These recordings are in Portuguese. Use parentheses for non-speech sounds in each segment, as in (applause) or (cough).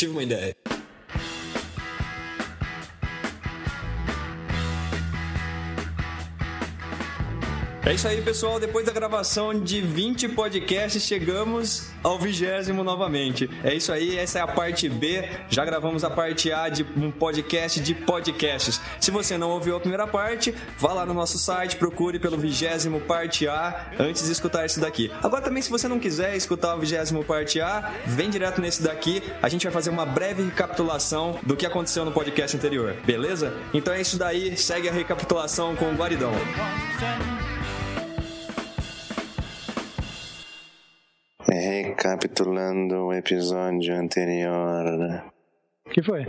tive uma ideia. É isso aí, pessoal. Depois da gravação de 20 podcasts, chegamos ao vigésimo novamente. É isso aí, essa é a parte B. Já gravamos a parte A de um podcast de podcasts. Se você não ouviu a primeira parte, vá lá no nosso site, procure pelo vigésimo parte A antes de escutar esse daqui. Agora também, se você não quiser escutar o vigésimo parte A, vem direto nesse daqui. A gente vai fazer uma breve recapitulação do que aconteceu no podcast anterior, beleza? Então é isso daí, segue a recapitulação com o Guaridão. Recapitulando o episódio anterior. Que foi?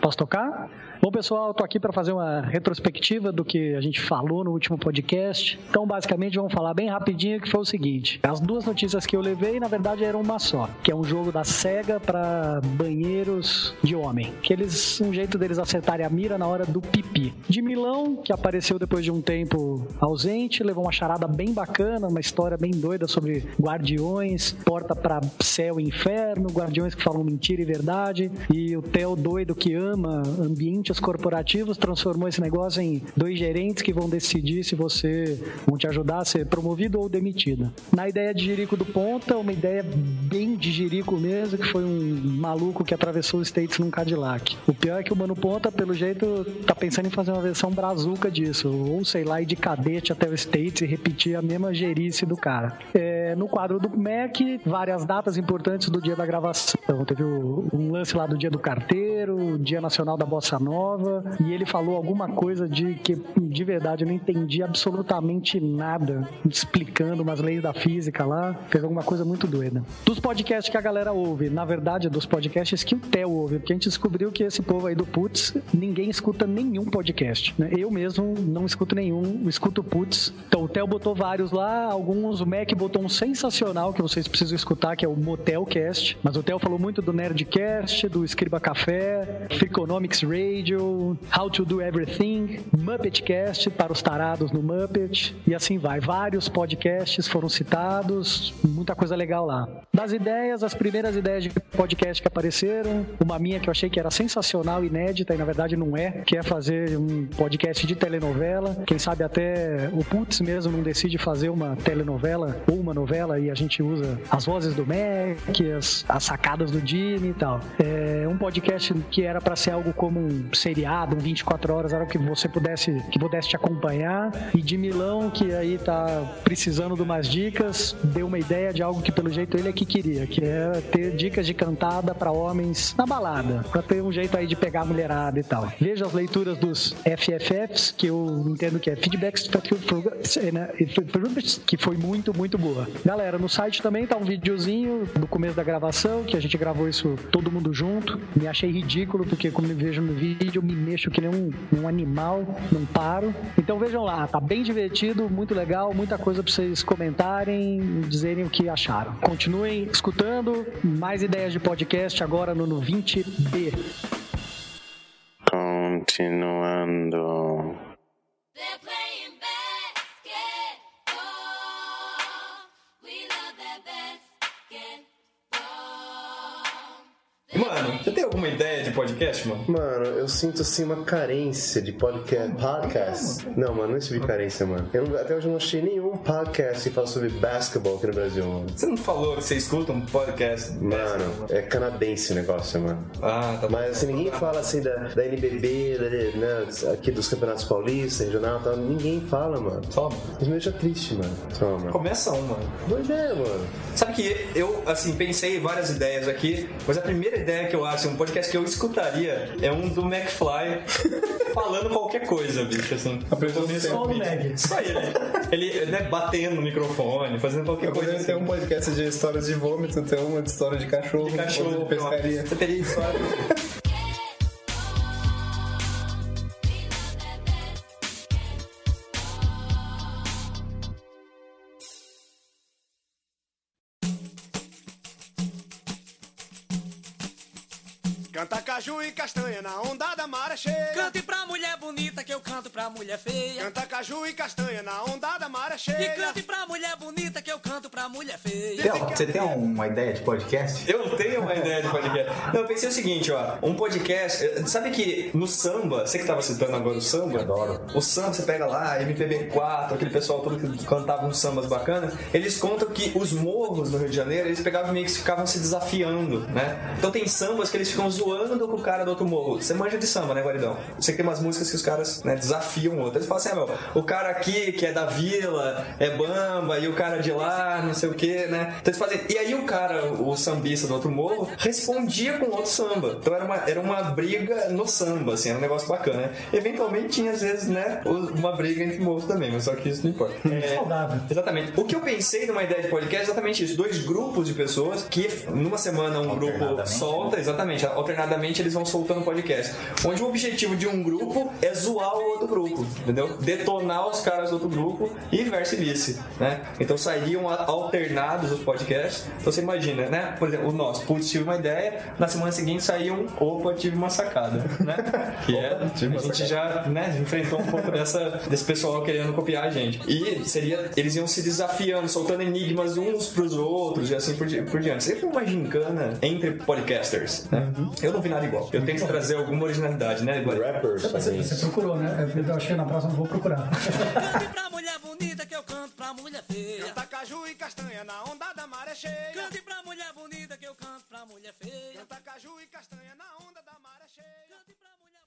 Posso tocar? Bom, pessoal, estou aqui para fazer uma retrospectiva do que a gente falou no último podcast. Então, basicamente, vamos falar bem rapidinho que foi o seguinte: as duas notícias que eu levei, na verdade, eram uma só, que é um jogo da Sega para banheiros de homem, que eles um jeito deles acertarem a mira na hora do pipi. De Milão, que apareceu depois de um tempo ausente, levou uma charada bem bacana, uma história bem doida sobre guardiões, porta para céu e inferno, guardiões que falam mentira e verdade, e o Theo doido que ama ambiente corporativos, transformou esse negócio em dois gerentes que vão decidir se você vão te ajudar a ser promovido ou demitido. Na ideia de Jerico do Ponta, uma ideia bem de Jerico mesmo, que foi um maluco que atravessou os States num Cadillac. O pior é que o Mano Ponta, pelo jeito, tá pensando em fazer uma versão brazuca disso, ou sei lá, ir de cadete até o States e repetir a mesma gerice do cara. É, no quadro do Mac, várias datas importantes do dia da gravação. Teve um lance lá do dia do carteiro, Dia Nacional da Bossa Nova, nova e ele falou alguma coisa de que de verdade eu não entendi absolutamente nada, explicando umas leis da física lá, fez alguma coisa muito doida. Dos podcasts que a galera ouve, na verdade, dos podcasts que o Theo ouve, porque a gente descobriu que esse povo aí do Putz, ninguém escuta nenhum podcast, né? Eu mesmo não escuto nenhum, escuto Putz. Então o Theo botou vários lá, alguns, o Mac botou um sensacional que vocês precisam escutar, que é o Motelcast, mas o Theo falou muito do Nerdcast, do Escriba Café, Freakonomics Radio, Radio, How to Do Everything, Muppetcast para os tarados no Muppet e assim vai. Vários podcasts foram citados, muita coisa legal lá. Das ideias, as primeiras ideias de podcast que apareceram, uma minha que eu achei que era sensacional, inédita e na verdade não é, que é fazer um podcast de telenovela. Quem sabe até o Putz mesmo não decide fazer uma telenovela ou uma novela e a gente usa as vozes do Mac, as, as sacadas do Jimmy e tal. É um podcast que era para ser algo como um seriado, um 24 horas, era que você pudesse, que pudesse te acompanhar. E de Milão, que aí tá precisando de umas dicas, deu uma ideia de algo que pelo jeito ele é que queria, que é ter dicas de cantada para homens na balada, para ter um jeito aí de pegar a mulherada e tal. Veja as leituras dos FFFs, que eu entendo que é Feedbacks que foi muito, muito boa. Galera, no site também tá um videozinho do começo da gravação, que a gente gravou isso todo mundo junto. Me achei ridículo, porque como eu vejo no vídeo, me mexo que nem um, um animal, não paro. Então vejam lá, tá bem divertido, muito legal, muita coisa para vocês comentarem, dizerem o que acharam. Continuem escutando, mais ideias de podcast agora no, no 20B. Continuando. Mano, você tem alguma ideia de podcast, mano? Mano, eu sinto assim uma carência de podcast. podcast. Não, mano, não é sobre carência, mano. Eu até hoje não achei nenhum podcast que fala sobre basketball aqui no Brasil, mano. Você não falou que você escuta um podcast? Mano, é canadense o negócio, mano. Ah, tá bom. Mas assim, ninguém fala assim da, da NBB, da, né, aqui dos campeonatos paulistas, regional e tal. Ninguém fala, mano. Só, Isso me deixa triste, mano. Mano. Começa um, mano. Boa ideia, mano. Sabe que eu, assim, pensei em várias ideias aqui, mas a primeira ideia que eu acho, um podcast que eu escutaria, é um do McFly (laughs) falando qualquer coisa, bicho, assim. Só o Neg. Só ele. Ele, né, batendo no microfone, fazendo qualquer Eu coisa assim. um podcast de histórias de vômito, ter uma de história de cachorro, De cachorro, de pescaria. Você teria história. (laughs) maré cheia. Canto pra mulher feia. Canta caju e castanha na onda da maré cheia. E cante pra mulher bonita que eu canto pra mulher feia. Theo, você tem uma ideia de podcast? Eu tenho uma ideia de podcast. Não, eu pensei o seguinte, ó. Um podcast. Sabe que no samba, você que tava citando agora o samba? Adoro. O samba, você pega lá, MPB4, aquele pessoal todo que cantava uns sambas bacanas. Eles contam que os morros no Rio de Janeiro, eles pegavam meio que ficavam se desafiando, né? Então tem sambas que eles ficam zoando com o cara do outro morro. Você manja de samba, né, Guaridão? Você que tem umas músicas que os caras né, desafiam o outro. Eles falam assim, ah, meu, o cara aqui que é da vila é bamba e o cara de lá, não sei o que, né? Então eles fazem. E aí o cara, o sambista do outro morro, respondia com outro samba. Então era uma, era uma briga no samba, assim, era um negócio bacana, né? Eventualmente tinha, às vezes, né, uma briga entre morros também, mas só que isso não importa. (laughs) É, Saudável. Exatamente. O que eu pensei numa ideia de podcast é exatamente isso. Dois grupos de pessoas que numa semana um grupo solta, exatamente, alternadamente eles vão soltando podcast. Onde o objetivo de um grupo é zoar o outro grupo, entendeu? Detonar os caras do outro grupo e vice né? Então sairiam alternados os podcasts. Então você imagina, né? Por exemplo, o nosso, putz, tive uma ideia, na semana seguinte saiu um, opa, tive uma sacada, né? (laughs) Que é, a gente já, né, enfrentou um pouco dessa, desse pessoal querendo copiar a gente. E seria, eles iam se desafiando, soltando enigmas uns pros outros e assim por, di- por diante. Sempre uma gincana entre podcasters, né? Eu não vi nada igual. Eu tenho que trazer alguma originalidade, né? Rappers Você, você procurou, né? Eu acho que na próxima eu vou procurar. Cante (laughs) pra mulher bonita que eu canto pra mulher feia. Canta caju e castanha na onda da maré cheia. Cante pra mulher bonita que eu canto pra mulher feia. Canta caju e castanha na onda da maré cheia. Cante pra mulher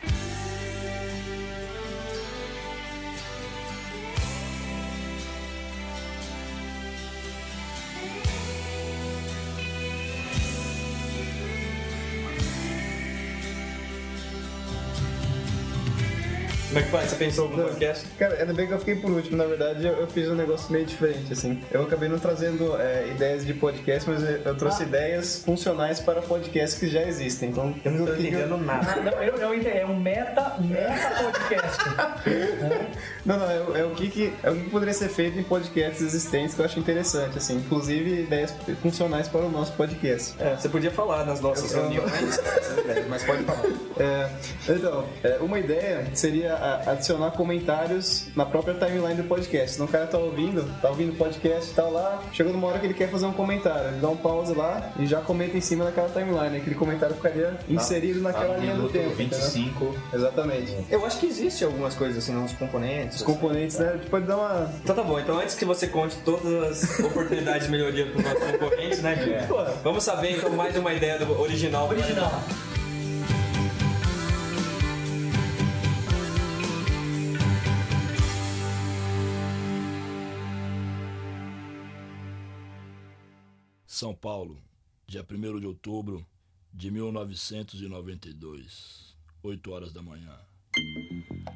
Como é que faz? Você pensou algum podcast? Cara, ainda bem que eu fiquei por último. Na verdade, eu, eu fiz um negócio meio diferente, assim. Eu acabei não trazendo é, ideias de podcast, mas eu, eu trouxe ideias funcionais para podcasts que já existem. Então, Eu não tô entendendo nada. Não, eu, eu entendi. É um meta, meta podcast. (laughs) Não, não, é, o- é o que, que, é o que poderia ser feito em podcasts existentes que eu acho interessante, assim. Inclusive, ideias funcionais para o nosso podcast. É, você podia falar nas nossas Eu- eu- reuniões, essas (laughs) ideias, mas pode falar. É, então, é, uma ideia seria a- adicionar comentários na própria timeline do podcast. Então o cara tá ouvindo, tá ouvindo o podcast e tal lá, chegou numa hora que ele quer fazer um comentário, ele dá um pause lá e já comenta em cima daquela timeline. Aquele comentário ficaria inserido naquela Tá linha do tempo. entendeu? 25. Exatamente. Eu acho que existe algumas coisas assim, uns componentes. Os componentes, né? Pode dar uma. Então tá bom, então antes que você conte todas as oportunidades de melhoria para os nossos concorrentes, né, Gui? Pô. Vamos saber então mais uma ideia do original. Original. São Paulo, dia 1 de outubro de 1992, 8 horas da manhã.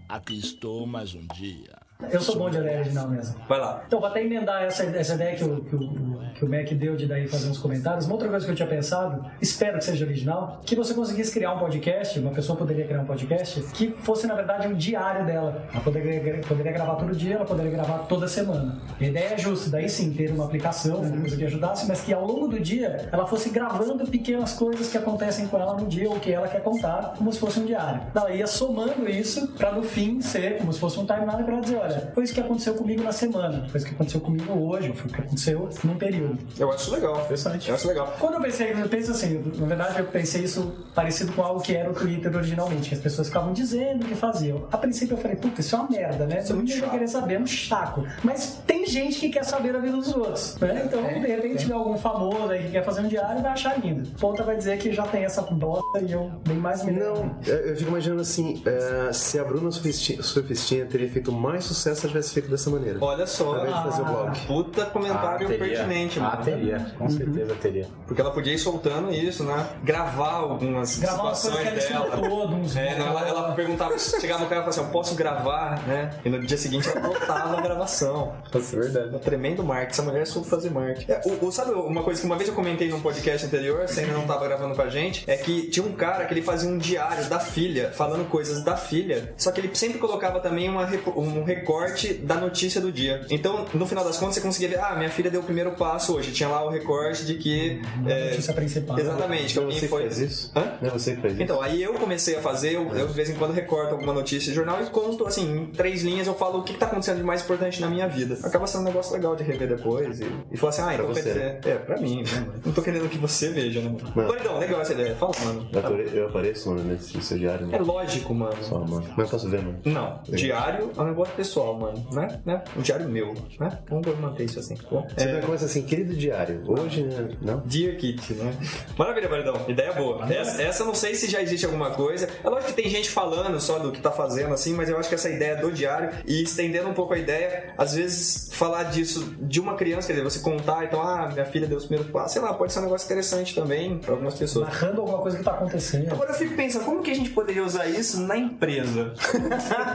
Aqui estou mais um dia. Eu sou bom de ideia original mesmo. Vai lá. Então, vou até emendar essa, essa ideia que o, que, o, que o Mac deu de daí fazer uns comentários. Uma outra coisa que eu tinha pensado, espero que seja original, que você conseguisse criar um podcast, uma pessoa poderia criar um podcast, que fosse, na verdade, um diário dela. Ela poderia, poderia gravar todo dia, ela poderia gravar toda semana. A ideia é justa, daí sim, ter uma aplicação, uma coisa que ajudasse, mas que ao longo do dia ela fosse gravando pequenas coisas que acontecem com ela no dia ou que ela quer contar, como se fosse um diário. Ela ia somando isso pra no fim ser como se fosse um timeline pra ela dizer, olha, foi isso que aconteceu comigo na semana, foi isso que aconteceu comigo hoje, foi o que aconteceu num período. Eu acho legal. Interessante. Eu acho legal. Quando eu pensei, eu penso assim, na verdade eu pensei isso parecido com algo que era o Twitter originalmente, que as pessoas ficavam dizendo o que faziam. A princípio eu falei, puta, isso é uma merda, né? Isso Ninguém vai querer saber, é um chaco. Mas tem gente que quer saber a vida dos outros, né? Então, de repente, tiver algum famoso aí que quer fazer um diário, vai achar lindo. Ponta vai dizer que já tem essa bosta e eu bem mais me Não, eu eu fico imaginando assim, é, se a Bruna Surfistinha teria feito mais sucesso se ela tivesse feito dessa maneira. Olha só. Ao invés de fazer o blog. Puta comentário pertinente, Ah, mano. teria. Com certeza teria. Porque ela podia ir soltando isso, né? Gravar algumas Gravar situações que ela dela. uns- É, não, ela, ela perguntava, chegava no cara e falava assim, eu posso gravar, né? E no dia seguinte ela botava a gravação. Nossa, é verdade. Um tremendo marketing. Essa mulher soube fazer marketing. É, o, o- sabe uma coisa que uma vez eu comentei num podcast anterior, você ainda não tava gravando com a gente, é que tinha um cara que ele fazia um diário da filha, falando coisas da filha, só que ele sempre colocava também uma, repo- um recorte da notícia do dia. Então, no final das contas, você conseguia ver, ah, minha filha deu o primeiro passo hoje. Tinha lá o recorte de que. é, Notícia principal. Exatamente, que Não é alguém você que foi. faz isso? Hã? Não é você que faz isso? Então, aí eu comecei a fazer, eu, eu de vez em quando recorto alguma notícia de jornal e conto, assim, em três linhas eu falo o que, que tá acontecendo de mais importante na minha vida. Acaba sendo um negócio legal de rever depois e, e falar assim, ah, então Pra você, dizer. É, pra mim, né, mano? Não tô querendo que você veja, né, mano? Mano. Maridão, legal essa ideia. Fala, mano. Eu apare- Eu apareço, mano, nesse seu diário, É mano. lógico, mano. Só, mano. Mas eu posso ver, mano. Não, diário é um negócio pessoal, mano, né? né? Um diário meu, né? Vamos manter isso assim. Bom, Você é, começa assim, querido diário. Hoje, né? Não? Dear Kit, né? Maravilha, Maridão. Ideia boa. Essa, essa eu não sei se já existe alguma coisa. É lógico que tem gente falando só do que tá fazendo, assim, mas eu acho que essa ideia do diário e estendendo um pouco a ideia, às vezes falar disso de uma criança, quer dizer, você contar, então, ah, minha filha deu os primeiros passos, sei lá, pode ser um negócio interessante também pra algumas pessoas. Narrando alguma coisa que tá acontecendo. Agora eu fico pensando, como que a gente poderia usar isso na empresa? (laughs)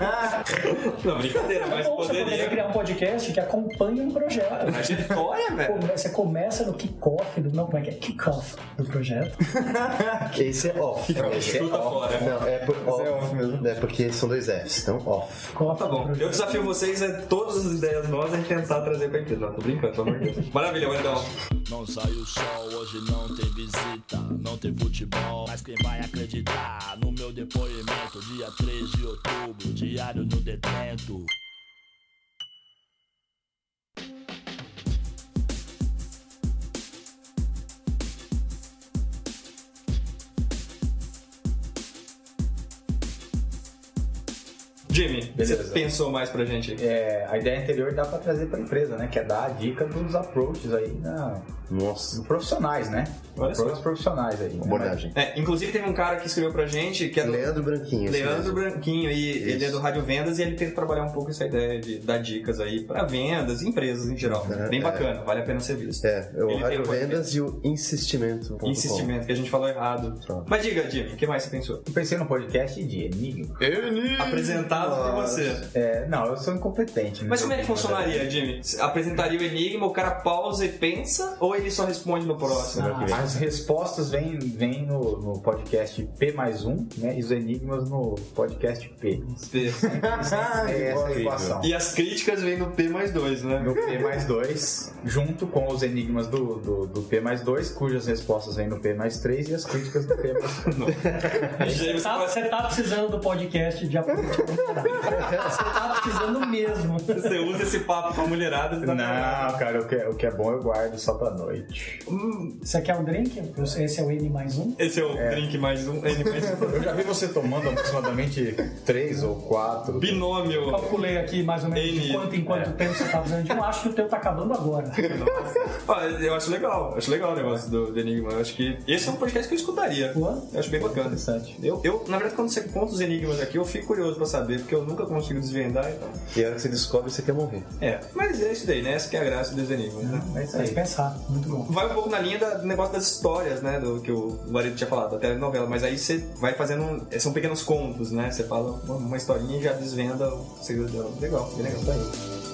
(laughs) não, brincadeira, mas Ou você poderia poderia. criar um podcast que acompanha um projeto. Trajetória, velho. Você começa no kickoff do. Não, como é que é? Kickoff do projeto. (laughs) Esse é off. Esse é Chuta fora. Não, é, por, off, é off mesmo. É porque são dois Fs, então off. Kickoff Tá bom, eu desafio vocês a todas as ideias novas a gente tentar trazer pra empresa. Não, tô brincando, pelo amor de Deus. Maravilha, Wendão. Não sai o sol, hoje não tem visita, não tem futebol. Mas quem vai acreditar no meu depoimento? Dia 3 de outubro, diário no detento. Jimmy, Beleza. você pensou mais pra gente aí? É, a ideia anterior dá pra trazer pra empresa, né? Que é dar a dica dos approaches aí na, Nossa. profissionais, né? Olha só. Approaches profissionais aí. né? Abordagem. É, inclusive teve um cara que escreveu pra gente que é do Leandro Branquinho. Leandro mesmo. Branquinho e ele é do Rádio Vendas e ele tenta trabalhar um pouco essa ideia de dar dicas aí pra vendas, empresas em geral. É, Bem é. bacana, vale a pena ser visto. É, é o Ele Rádio Vendas e o Insistimento. Insistimento, que a gente falou errado. Pronto. Mas diga, Jimmy, o que mais você pensou? Eu pensei no podcast de Enigma. Apresentado por você. É, não, eu sou incompetente. Mas não como é que funcionaria, Jimmy? Apresentaria o enigma, o cara pausa e pensa, ou ele só responde no próximo? Ah, As respostas vêm, vêm no, no podcast P mais um, né? E os enigmas no podcast P. P. (laughs) É essa equação. E as críticas vêm no P mais 2, né? No P mais 2, junto com os enigmas do, do, do P mais 2, cujas respostas vêm no P mais 3 e as críticas do P mais 3. Aí (laughs) Você você tá, você tá precisando do podcast de apoio. Você tá precisando mesmo. Você usa esse papo com a mulherada. tá Não, cara, o que, é, o que é bom eu guardo só pra noite. Você quer um drink? Esse é o N mais um. Esse é o drink mais um, N mais um. Eu já vi você tomando aproximadamente 3 ou 4. Binômio. Calculei aqui mais ou menos de N. quanto em quanto tempo você tá usando. Eu acho que o teu tá acabando agora. (laughs) Olha, eu acho legal, acho legal o negócio do, do Enigma. Eu acho que esse é um podcast que eu escutaria. Eu acho bem bacana. Interessante. Eu, eu, na verdade, quando você conta os enigmas aqui, eu fico curioso pra saber, porque eu nunca consigo desvendar, então. E a hora que você descobre, você quer morrer. É, mas é isso daí, né? Essa que é a graça dos enigmas, né? É isso aí. pensar. Muito bom. Vai um pouco na linha da- do negócio das histórias, né? Do que o marido tinha falado, da telenovela. Mas aí você vai fazendo. um- são pequenos contos, né? Você fala uma, uma historinha e já desvenda o segredo dela. Legal, bem legal. Tá aí.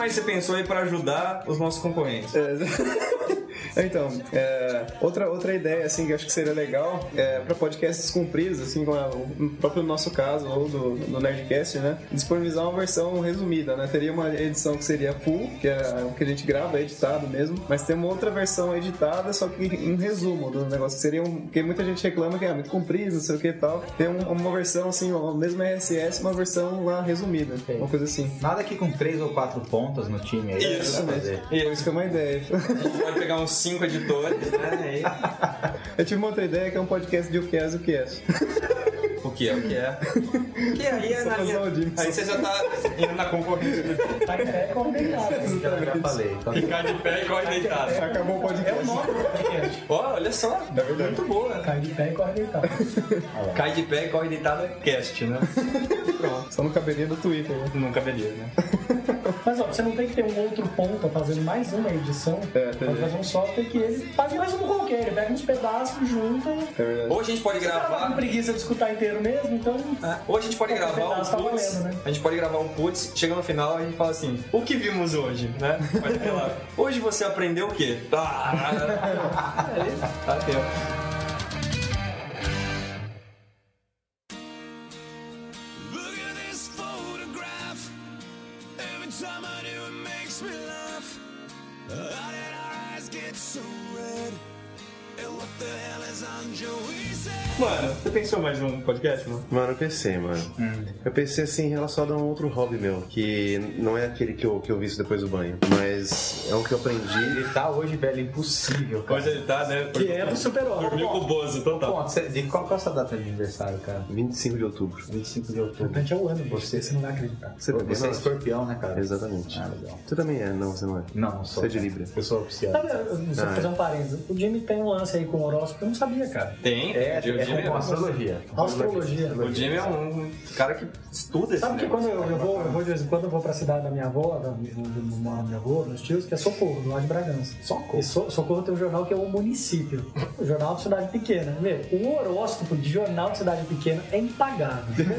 Mais você pensou aí pra ajudar os nossos concorrentes? Então, é, outra, outra ideia assim que eu acho que seria legal é para podcasts compridos, assim como é o próprio nosso caso ou do, do Nerdcast, né? Disponibilizar uma versão resumida, né? Teria uma edição que seria full, que é o que a gente grava, é editado mesmo, mas tem uma outra versão editada, só que em resumo do negócio, que seria um. Porque muita gente reclama que é muito comprido, não sei o que e tal. Tem um- uma versão assim, o mesmo RSS, uma versão lá resumida, uma coisa assim. Nada que com 3 ou 4 pontas no time aí. Isso mesmo. fazer. Isso que é uma ideia. A gente pode pegar uns cinco editores, né? Eu tive uma outra ideia que é um podcast de o que é, o que é. (laughs) E o que é, o que é. Que aí é na linha... o. Aí você já tá indo na concorrência do Jimmy. Tá em pé combinado. Já, já falei. Então, Ficar de pé e corre deitado. Acabou o É o podcast. nome do podcast. Ó, olha só, muito boa. Cai de pé e corre deitado. Cai de pé e corre deitado é cast, né? Pronto. Só no cabelinho do Twitter, né? Não caberia, né? Mas ó, você não tem que ter um outro ponta fazendo mais uma edição. É, pode fazer um software que ele faz mais um qualquer. Ele pega uns pedaços, junta. É. Ou a gente pode Você tá com gravar. preguiça de escutar inteiro mesmo, então. Ou a gente pode Qualquer gravar um tá putz, valendo, né? a gente pode gravar um putz, chega no final a gente fala assim, o que vimos hoje, né? Pode falar, hoje você aprendeu o quê? Ah, (laughs) aí, tá aqui, Mano, você pensou mais num podcast, mano? Mano, eu pensei, mano. Eu pensei assim relacionado a um outro hobby meu, que não é aquele que eu, que eu visto depois do banho, mas é um que eu aprendi. Ele tá hoje, velho, impossível, cara. Hoje ele tá, né? Que é do super-homem. Dormiu com o Bozo, total. Bom, você- de qual, qual é a sua data de aniversário, cara? 25 de outubro. 25 de outubro. Importante é o ano. Você- Você não vai acreditar. Você também Você é escorpião, né, cara? Exatamente. Ah, legal. Você também é, não, você não é? Não, não sou. Você é de. Libra. Eu sou oficial. Sabe, eu- se eu Ah, fazer um parênteses, o Jimmy tem um lance aí com o horóscopo, eu não sabia, cara. Tem, É, o Jimmy é é astrologia. Astrologia. O Jimmy é um cara que estuda esse Sabe que quando eu, eu vou, eu vou de vez em quando eu vou pra cidade da minha avó, da, do, do, do, minha avó, meus tios, que é Socorro, do lado de Bragança. Socorro. E So- Socorro tem um jornal que é o Município. O jornal de cidade pequena. Meu, o horóscopo de jornal de cidade pequena é impagável. (laughs)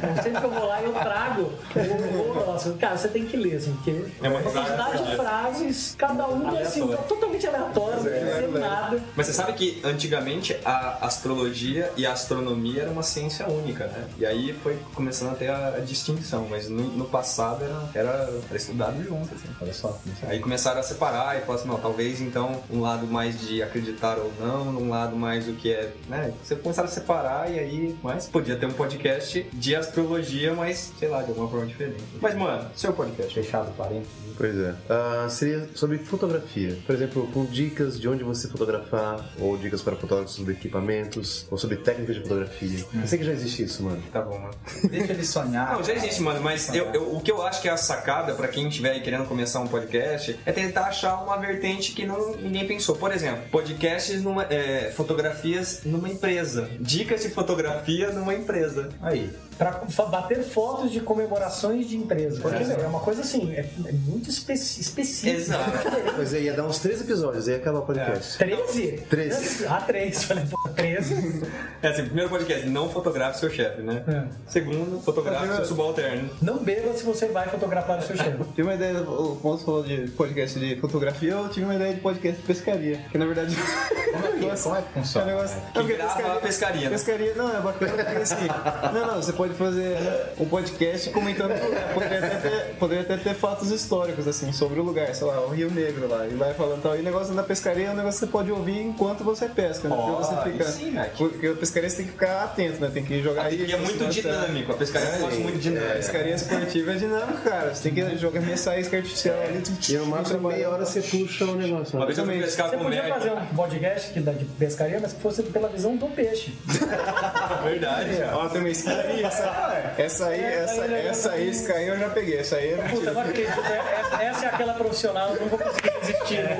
Então, sempre que eu vou lá, eu trago o, horóscopo. Cara, você tem que ler, assim, porque É uma quantidade de frases, cada uma assim, Aleatório. totalmente aleatória, não quer dizer nada. Mas você sabe que antigamente a astrologia e a astronomia era uma ciência única, né? E aí foi começando a ter a, a distinção, mas no, no passado era, era, era estudado junto, assim. Olha só. Aí começaram a separar e falaram assim, não, talvez então um lado mais de acreditar ou não, um lado mais do que é, né? Você começaram a separar e aí, mas podia ter um podcast de astrologia, mas sei lá, de alguma forma diferente. Mas mano, seu podcast. Fechado, parênteses. Pois é. Ah, seria sobre fotografia. Por exemplo, com dicas de onde você fotografar, ou dicas para fotógrafos sobre equipamentos, ou sobre técnicas de fotografia. Eu sei que já existe isso, mano. Tá bom, mano. Deixa ele sonhar. Não, já existe, mano, mas eu- eu- o que eu acho que é a sacada pra quem estiver querendo começar um podcast é tentar achar uma vertente que não, ninguém pensou. Por exemplo, podcasts numa. é, fotografias numa empresa. Dicas de fotografia numa empresa. Aí. Pra fa- bater fotos de comemorações de empresa. Porque, meu, é uma coisa assim, é, é muito especi- específica. Exato. (laughs) Mas aí ia dar uns três episódios, aí ia acabar o podcast. 13? Treze. Ah, 3. (laughs) Falei, pô, 13? É assim, primeiro podcast, não fotografe seu chefe, né? É. Segundo, fotografe seu subalterno. Não beba se você vai fotografar o seu chefe. (laughs) Tive uma ideia, o Ponto falou de podcast de fotografia, eu tive uma ideia de podcast de pescaria. Que na verdade. Como é que É um funciona? negócio. Que porque grava a pescaria, né? Pescaria, não, é bacana porque assim. Não, não, você pode fazer um podcast comentando o lugar. Poderia até, ter, poderia até ter fatos históricos, assim, sobre o lugar, sei lá, o Rio Negro lá. E vai falando tal. E o negócio da pescaria é um negócio que você pode ouvir enquanto você pesca, né? Porque você aí fica. sim, Mac. porque a pescaria você tem que ficar atento, né? Tem que jogar E é muito dinâmico, a pescaria é um muito A dinâmico. pescaria esportiva é dinâmica, cara. Você tem que jogar arremessar isca artificial ali. E no máximo meia hora você puxa o negócio. Uma né? vez eu pescar com podia fazer um podcast que dá de pescaria, mas que fosse pela visão do peixe. (laughs) Verdade. Ó, tem uma aí, essa, essa aí, essa, essa isca aí eu já peguei. Essa aí é Puta, agora que essa, essa é aquela profissional, eu não vou conseguir resistir. Né?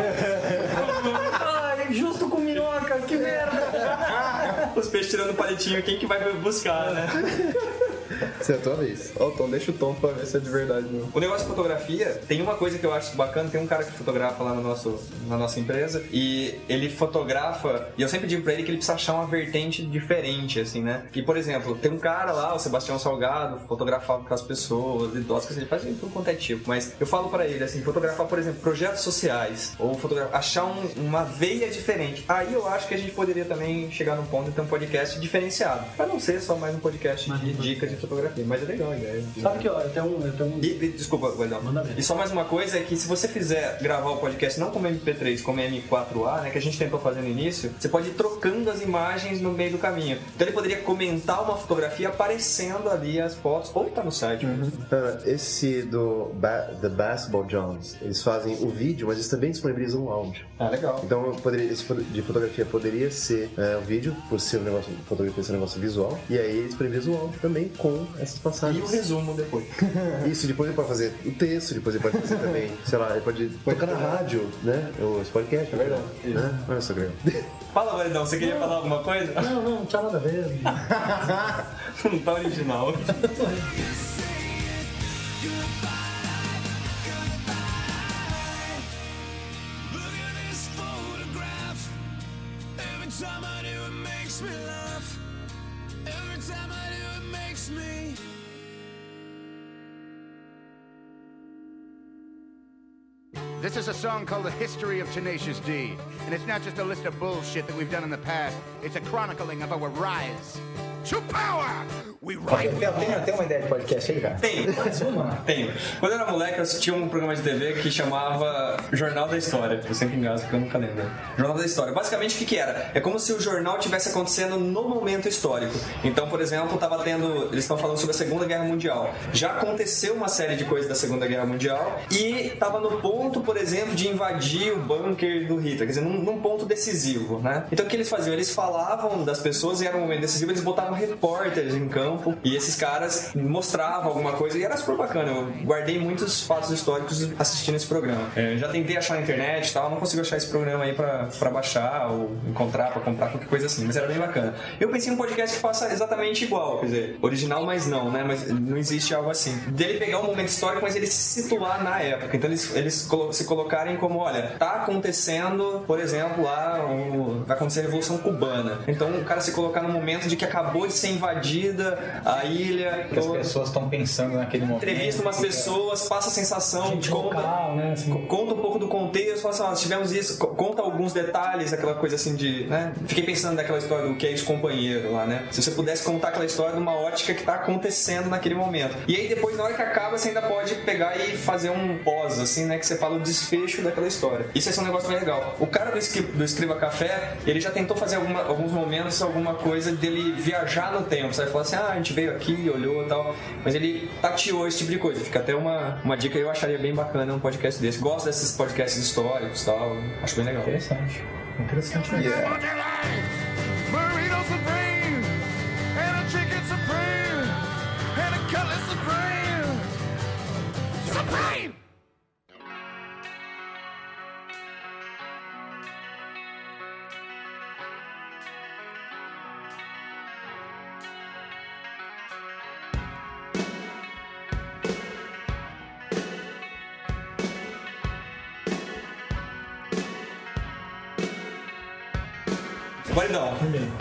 Ai, justo com minhoca, que merda. Os peixes tirando o palitinho, quem que vai buscar, né? Essa é a tua vez. Ó, o tom, deixa o tom pra ver se é de verdade mesmo. O negócio de fotografia, tem uma coisa que eu acho bacana, tem um cara que fotografa lá no nosso, na nossa empresa e ele fotografa, e eu sempre digo pra ele que ele precisa achar uma vertente diferente, assim, né? E, por exemplo, tem um cara lá, o Sebastião Salgado, fotografava com as pessoas, idosas, ele faz tudo quanto é tipo, mas eu falo pra ele, assim, fotografar, por exemplo, projetos sociais, ou fotografar, achar um- uma veia diferente. Aí eu acho que a gente poderia também chegar num ponto de ter um podcast diferenciado, pra não ser só mais um podcast de dicas de fotografia, mas é legal a ideia. Sabe que, ó, eu tenho um. Eu tenho um... E, e- desculpa, Guardão. Manda ver. E só mais uma coisa é que se você fizer gravar o podcast não como MP3, como M4A, né, que a gente tentou fazer no início, você pode ir trocando as imagens no meio do caminho. Então ele poderia comentar uma fotografia aparecendo ali as fotos, ou tá no site. mesmo. Ah, esse do ba The Basketball Jones, eles fazem o vídeo, mas eles também disponibilizam o áudio. Ah, legal. Então, eu poderia, esse de fotografia poderia ser é, o vídeo, por ser um negócio, fotografia ser um negócio visual, e aí eles disponibilizam o áudio também com essas passagens. E o resumo depois. (laughs) Isso, depois ele pode fazer o texto, depois ele pode fazer (laughs) também, sei lá, ele pode, pode tocar na rádio, né? Os podcast É verdade. Né? Ah, olha só, Grêmio. (laughs) Fala, Validão, você queria não, falar alguma coisa? Não, não, não tinha nada a ver. não tá original. time I do, it makes me laugh. Every time I do. Me. This is a song called The History of Tenacious D. And it's not just a list of bullshit that we've done in the past, it's a chronicling of our rise. To power! We rise. Tem, tem, tem uma ideia de podcast aí, cara? Tenho. Tenho. Quando eu era moleque, eu assistia um programa de TV que chamava Jornal da História. Eu sempre engasgo porque eu nunca lembro. Jornal da História. Basicamente, o que, que era? É como se o jornal tivesse acontecendo no momento histórico. Então, por exemplo, tava tendo. Eles estão falando sobre a Segunda Guerra Mundial. Já aconteceu uma série de coisas da Segunda Guerra Mundial e tava no ponto, por exemplo, de invadir o bunker do Hitler. Quer dizer, num, num ponto decisivo, né? Então, o que eles faziam? Eles falavam das pessoas e era um momento decisivo, eles botavam repórteres em campo e esses caras mostravam alguma coisa e era super bacana. Eu guardei muitos fatos históricos assistindo esse programa. É, já tentei achar na internet e tal, não consigo achar esse programa aí pra, pra baixar ou encontrar pra comprar, qualquer coisa assim, mas era bem bacana. Eu pensei em um podcast que faça exatamente igual, quer dizer, original, mas não, né? Mas não existe algo assim. Dele pegar um momento histórico, mas ele se situar na época. Então eles, eles se colocarem como, olha, tá acontecendo, por exemplo, lá o- vai acontecer a Revolução Cubana. Então o cara se colocar no momento de que acabou de ser invadida a ilha. Que as toda- pessoas estão pensando naquele momento. entrevista umas pessoas, passa a sensação de conta, local, né, assim. co- conta um pouco do contexto, fala assim, ó, tivemos isso, co- conta alguns detalhes, aquela coisa assim de, né? Fiquei pensando naquela história do que é ex-companheiro lá, né? Se você pudesse contar aquela história numa ótica que tá acontecendo naquele momento. E aí depois, na hora que acaba, você ainda pode pegar e fazer um pós, assim, né? Que você fala o desfecho daquela história. Isso é um negócio bem legal. O cara do, Esqui- do Escriba Café, ele já tentou fazer alguma- alguns momentos, alguma coisa dele viajar no tempo, sabe? Falar assim, ah, a gente veio aqui, olhou e tal. Mas ele tateou esse tipo de coisa. Fica até uma, uma dica que eu acharia bem bacana um podcast desse. Gosto desses podcasts históricos e tal. Acho bem legal. Interessante. Interessante mesmo. Burrito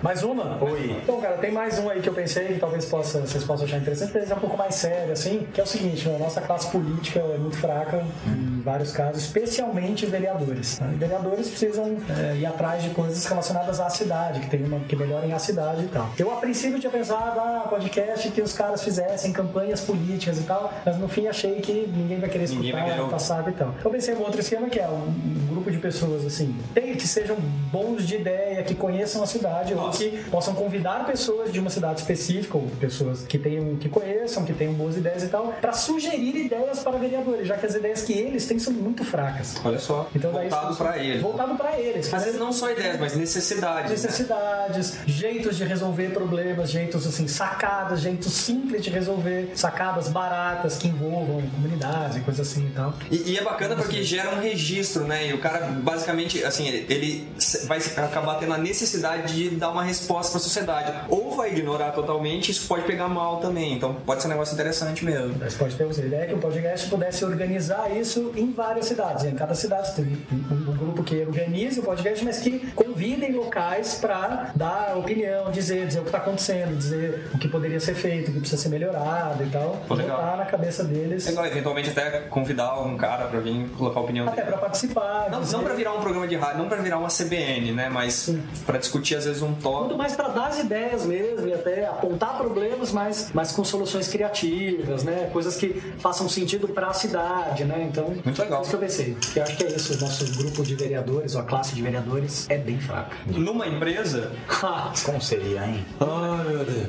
Mais uma? Oi. Então, cara, tem mais um aí que eu pensei que talvez possa, vocês possam achar interessante, mas é um pouco mais sério, assim, que é o seguinte, né, a nossa classe política é muito fraca em vários casos, especialmente vereadores. né? Vereadores precisam é, ir atrás de coisas relacionadas à cidade, que, tem uma, que melhorem a cidade e tal. Eu, a princípio, tinha pensado, ah, podcast que os caras fizessem campanhas políticas e tal, mas no fim achei que ninguém vai querer Ninguém vai escutar, querer ouvir. passado e tal. Então pensei em um outro esquema que é um, grupo de pessoas assim, tem que sejam bons de ideia, que conheçam a cidade ou que possam convidar pessoas de uma cidade específica ou pessoas que tenham que conheçam, que tenham boas ideias e tal, para sugerir ideias para vereadores, já que as ideias que eles têm são muito fracas. Olha só. Então voltado pra ele. Voltado para eles. Às vezes não só ideias, mas necessidades. né? necessidades, jeitos de resolver problemas, jeitos assim, sacadas, jeitos simples de resolver, sacadas baratas que envolvam comunidades e coisas assim e tal. E, e é bacana porque gera um registro, né? E o cara, basicamente, assim, ele, ele vai acabar tendo a necessidade de dar uma resposta pra sociedade. Ou vai ignorar totalmente, isso pode pegar mal também. Então pode ser um negócio interessante mesmo. Mas pode ter uma ideia que o podcast pudesse organizar isso em várias cidades. Em cada cidade tem um, um grupo que organize o podcast, mas que convidem locais para dar opinião, dizer, dizer o que está acontecendo, dizer o que poderia ser feito, o que precisa ser melhorado e tal. Pô, legal. Na cabeça deles. Igual, eventualmente até convidar algum cara pra vir colocar a opinião Até dele. para participar. Não, dizer- não pra virar um programa de rádio, não pra virar uma CBN, né? Mas pra discutir às vezes um Muito tópico. mais para dar as ideias mesmo e até apontar problemas, mas, mas com soluções criativas, né? Coisas que façam sentido para a cidade, né? Então, Muito legal. é isso que eu pensei. Eu acho que é isso. O nosso grupo de vereadores, ou a classe de vereadores, é bem fraca. Numa empresa, (laughs) Como seria, hein?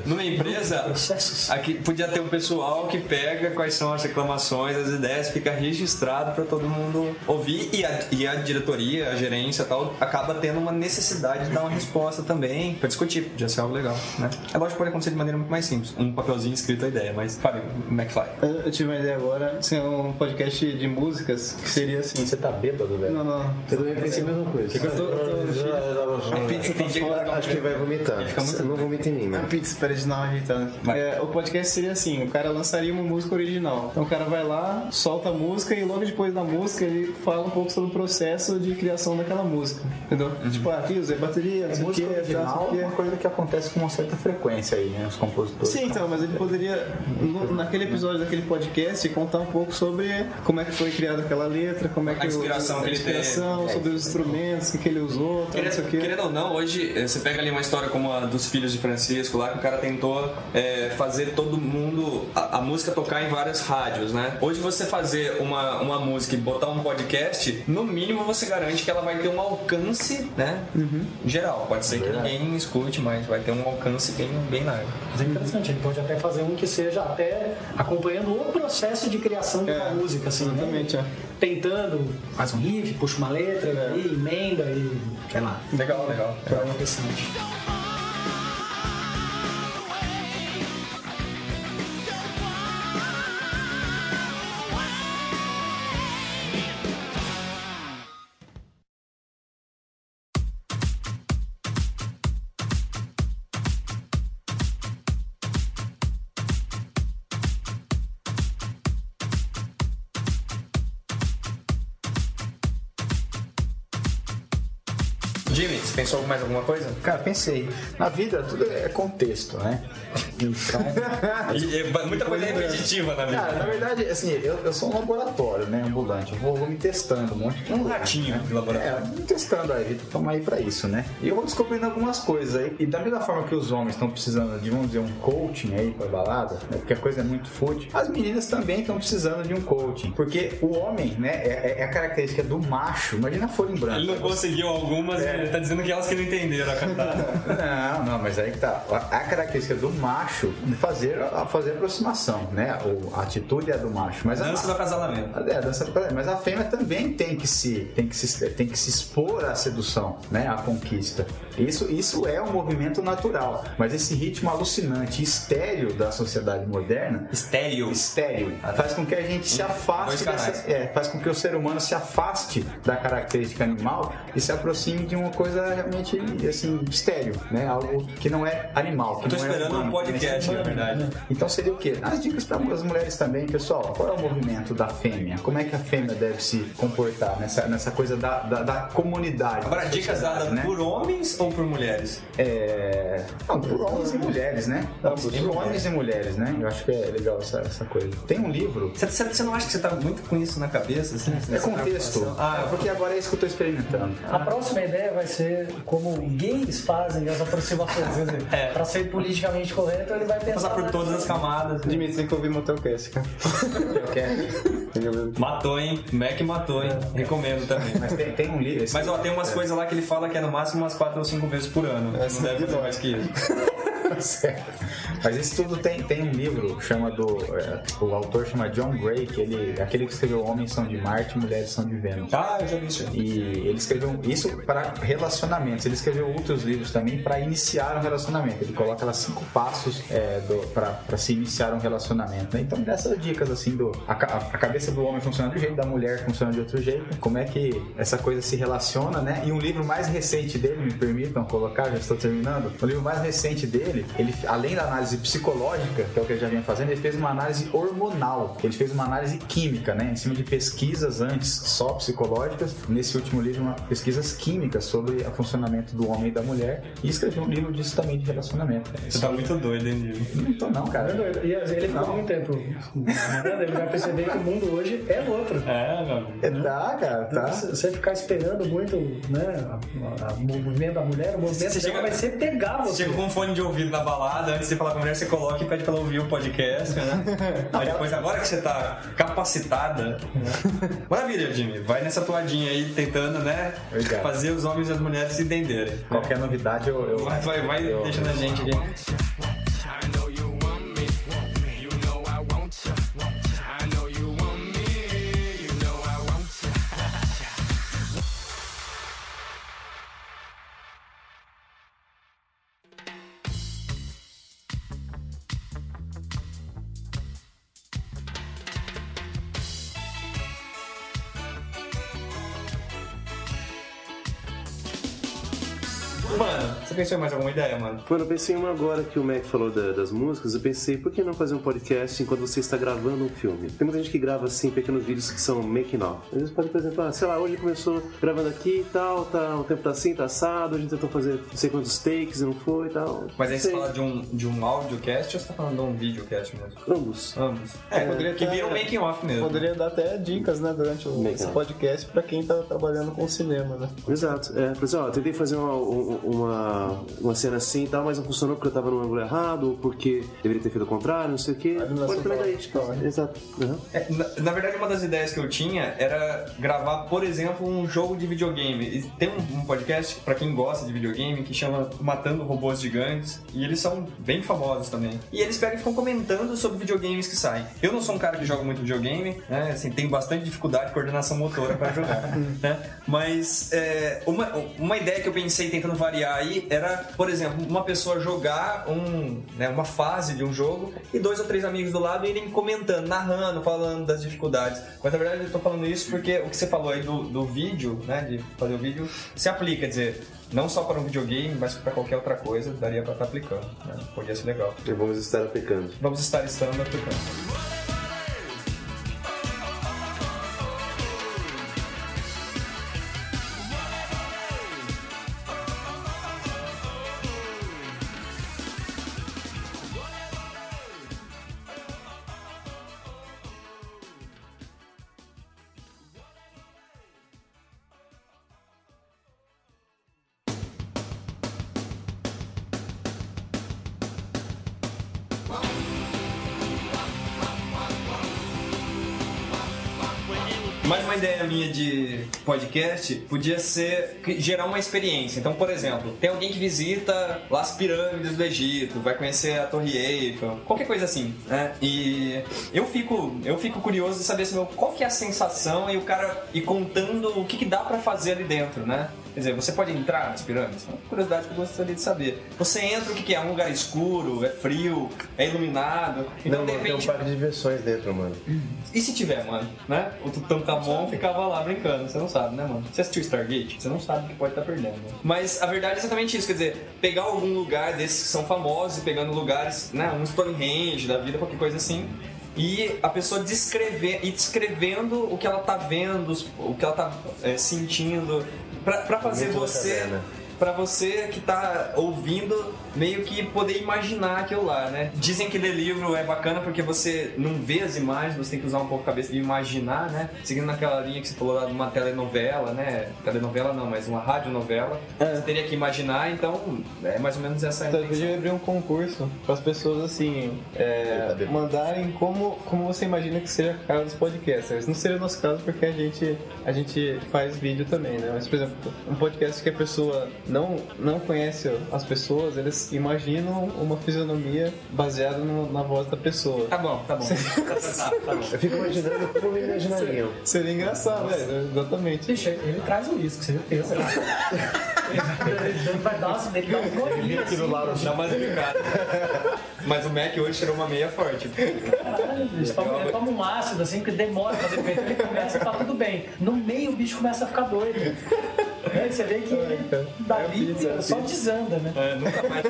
numa empresa, Processos. Aqui podia ter um pessoal que pega quais são as reclamações, as ideias, fica registrado para todo mundo ouvir e e diretoria, a gerência e tal, acaba tendo uma necessidade de dar uma resposta também para discutir. Podia ser algo legal, né? É lógico que pode acontecer de maneira muito mais simples. Um papelzinho escrito a ideia, mas Fábio, McFly. Eu, eu tive uma ideia agora ser um podcast de músicas que seria assim. Você tá bêbado, velho? Não, não. Eu também pensei a mesma coisa. Eu tô. A pizza que vai Acho que ele vai vomitar. Fica muito- Não vomita em mim, A mano. pizza, peraí, de. Vai. É, o podcast seria assim: o cara lançaria uma música original. Então o cara vai lá, solta a música e logo depois da música ele fala um pouco sobre o processo processo de criação daquela música, entendeu? Tipo, ah, aqui usei bateria, não É sei o que, original é uma coisa que acontece com uma certa frequência aí, né? Os compositores. Sim, então, mas ele poderia, no- naquele episódio daquele podcast, contar um pouco sobre como é que foi criada aquela letra, como é que A inspiração o, que a ele inspiração, teve. sobre os instrumentos, o que, ele usou, tal, não sei o Querendo, que. querendo ou não, hoje eh, você pega ali uma história como a dos filhos de Francisco, lá que o cara tentou eh, fazer todo mundo, a, a música tocar em várias rádios, né? Hoje você fazer uma, uma música e botar um podcast, no mínimo você garante que ela vai ter um alcance, né? Geral. Pode ser que ninguém escute, mas vai ter um alcance bem, bem largo. Mas é interessante, ele pode até fazer um que seja até acompanhando o processo de criação de uma É, música, assim, né? exatamente, é. Tentando, faz um riff, puxa uma letra, e emenda e sei lá. Legal, legal. É interessante. Pensou mais alguma coisa? Cara, pensei. Na vida tudo é contexto, né? Então. (laughs) E, e, muita coisa repetitiva na Cara, na vida. verdade, assim, eu, eu sou um laboratório, né? Ambulante. Eu vou, vou me testando um monte de Um coisa, ratinho né? de laboratório. É, me testando aí, estamos aí pra isso, né? E eu vou descobrindo algumas coisas aí. E da mesma forma que os homens estão precisando de, vamos dizer, um coaching aí pra balada, né? Porque a coisa é muito fútil, as meninas também estão precisando de um coaching. Porque o homem, né, é, é a característica do macho. Imagina a folha em branco. Ele não conseguiu algumas, ele tá dizendo que elas que não entenderam a cantada. Não, não, mas aí que tá. A característica do macho fazer a fazer aproximação, né? A atitude é do macho. Mas a- Dança do acasalamento. É, a dança do casamento. Mas a fêmea também tem que se tem que se tem que se expor à sedução, né? À conquista. Isso isso é um movimento natural. Mas esse ritmo alucinante, estéreo da sociedade moderna, Estéreo. estéreo, faz com que a gente se afaste Dois canais. dessa, é, faz com que o ser humano se afaste da característica animal e se aproxime de uma coisa realmente assim estéreo, né? Algo que não é animal. Que Eu tô não é esperando humano, um podcast, não é na verdade. então seria o quê? As dicas para as mulheres também, pessoal. Qual é o movimento da fêmea? Como é que a fêmea deve se comportar nessa, nessa coisa da, da, da comunidade? Agora, dicas dadas né? por homens ou por mulheres? É... Não, por homens e mulheres, né? por homens e mulheres, né? Eu acho que é legal essa, essa coisa. Tem um livro. Você, você- você não acha que você tá muito com isso na cabeça? Assim, É contexto. Ah, porque agora é isso que eu tô experimentando. A próxima ideia vai ser como gays fazem as aproximações. Quer dizer, É. Pra ser politicamente correto, ele vai pensar. passar por todas as camadas. Dimitri, tem que ouvir Motelcast, cara. Eu quero. Tem que ouvir. Matou, hein? Mac matou, hein? Recomendo também. Mas tem, tem um livro. Mas ó, tem umas é. coisas lá que ele fala que é no máximo umas 4 ou 5 vezes por ano. Não deve fazer mais que isso. Certo. Mas isso tudo tem, tem um livro chama do. é, o autor chama John Gray, que ele. Aquele que escreveu Homens são de Marte e Mulheres são de Vênus. Ah, eu já vi isso. E ele escreveu isso para relacionamentos. Ele escreveu outros livros também para iniciar um relacionamento. Ele coloca lá cinco passos é, para se iniciar um relacionamento. né? Então, dessas dicas assim do a, a cabeça do homem funciona de um jeito, da mulher funciona de outro jeito. Como é que essa coisa se relaciona, né? E um livro mais recente dele, me permitam colocar, já estou terminando. O livro mais recente dele, ele além da análise psicológica, que é o que ele já vinha fazendo, ele fez uma análise hormonal. Ele fez uma análise química, né? Em cima de pesquisas antes só psicológicas. Nesse último livro, uma, pesquisas químicas sobre o funcionamento do homem e da mulher. E escreveu um livro disso também de relacionamento. Você tá muito doido, hein, Diego? Não tô não, É cara. doido. E ele ficou muito tempo. Ele vai perceber que o mundo hoje é outro. É, meu amigo. É, dá, cara, tá? Você ficar esperando muito né, o movimento da mulher, o movimento Você chega- vai ser pegar você. chega com um fone de ouvido na balada, antes de falar com a mulher, você coloca e pede pra ela ouvir o podcast, né? (laughs) Aí depois, agora que você tá capacitada. né? (laughs) Maravilha, Jimmy. Vai nessa toadinha aí, tentando, né? Obrigado. Fazer os homens e as mulheres se entenderem. Qualquer novidade eu. eu Vai, vai, vai eu- deixando a gente aqui. Mano, você pensou em mais alguma ideia, mano? Mano, eu pensei em uma agora que o Mac falou da- das músicas. Eu pensei, por que não fazer um podcast enquanto você está gravando um filme? Tem muita gente que grava, assim, pequenos vídeos que são making off. Às vezes pode, por exemplo, ah, sei lá, hoje começou gravando aqui e tal, tá, o tempo tá assim, tá assado, a gente tentou fazer não sei quantos takes e não foi e tal. Mas aí você Sei. fala de um, de um audiocast ou você tá falando de um videocast mesmo? Ambos. Ambos. É, poderia que ter- vira um making off mesmo. Poderia dar até dicas, né, durante o, esse podcast pra quem tá trabalhando com cinema, né? Exato. É, por exemplo, ó, tentei fazer uma, um- uma, uma cena assim e tal, mas não funcionou porque eu tava no ângulo errado, ou porque deveria ter feito o contrário, não sei o quê. Pode também daí, tipo, tava- exato. Uhum. É, na, na verdade, uma das ideias que eu tinha era gravar, por exemplo, um jogo de videogame. E tem um, um podcast, pra quem gosta de videogame, que chama Matando Robôs Gigantes. E eles são bem famosos também. E eles pegam e ficam comentando sobre videogames que saem. Eu não sou um cara que joga muito videogame, né? Assim, tenho bastante dificuldade de coordenação motora pra jogar, (laughs) né? Mas é, uma, uma ideia que eu pensei tentando variar aí era, por exemplo, uma pessoa jogar um, né, uma fase de um jogo e dois ou três amigos do lado irem comentando, narrando, falando das dificuldades. Mas na verdade eu tô falando isso porque o que você falou aí do, do vídeo, né, de fazer o vídeo, se aplica, quer dizer, não só para um videogame, mas para qualquer outra coisa, daria para estar aplicando. Né? Podia ser legal. E vamos estar aplicando. Vamos estar estando aplicando. Podcast podia ser gerar uma experiência. Então, por exemplo, tem alguém que visita lá as pirâmides do Egito, vai conhecer a Torre Eiffel, qualquer coisa assim, né? E eu fico, eu fico curioso de saber assim, qual que é a sensação e o cara ir contando o que, que dá pra fazer ali dentro, né? Quer dizer, você pode entrar nas pirâmides? É uma curiosidade que eu gostaria de saber. Você entra, o que, que é? É um lugar escuro, é frio, é iluminado. Então, não, mano, tem um repente, parque de diversões dentro, mano. e se tiver, mano, né? O Tutankhamon ficava lá brincando, você não sabe, né, mano? Você assistiu Stargate? Você não sabe o que pode estar perdendo. né? Mas a verdade é exatamente isso, quer dizer, pegar algum lugar desses que são famosos e pegando lugares, né, um Stonehenge da vida, qualquer coisa assim, e a pessoa descrever, e descrevendo o que ela tá vendo, o que ela tá é, sentindo, pra, pra fazer Muito você caverna. Pra você que tá ouvindo, meio que poder imaginar aquilo lá, né? Dizem que ler livro é bacana porque você não vê as imagens, você tem que usar um pouco a cabeça de imaginar, né? Seguindo naquela linha que você falou lá de uma telenovela, né? Telenovela não, mas uma radionovela. Você teria que imaginar, então é mais ou menos essa a Então, eu abrir um concurso para as pessoas assim é, mandarem como, como você imagina que seja a cara dos podcasters. Não seria o nosso caso porque a gente, a gente faz vídeo também, né? Mas, por exemplo, um podcast que a pessoa não, não conhece as pessoas, eles imaginam uma fisionomia baseada no- na voz da pessoa. Tá bom, tá bom. tá, tá bom. Eu fico imaginando como me imaginariam. Seria engraçado, né? Exatamente. Bicho, ele traz o uísque, certeza. ele vai dar umas ele dá um golinho assim, Dá uma brincada. Mas o Mac hoje tirou uma meia forte. Caralho, bicho, toma, ele toma um ácido assim, porque demora pra fazer efeito, ele começa e tá tudo bem. No meio o bicho começa a ficar doido. Né? Você vê que dali só desanda, né? É, nunca mais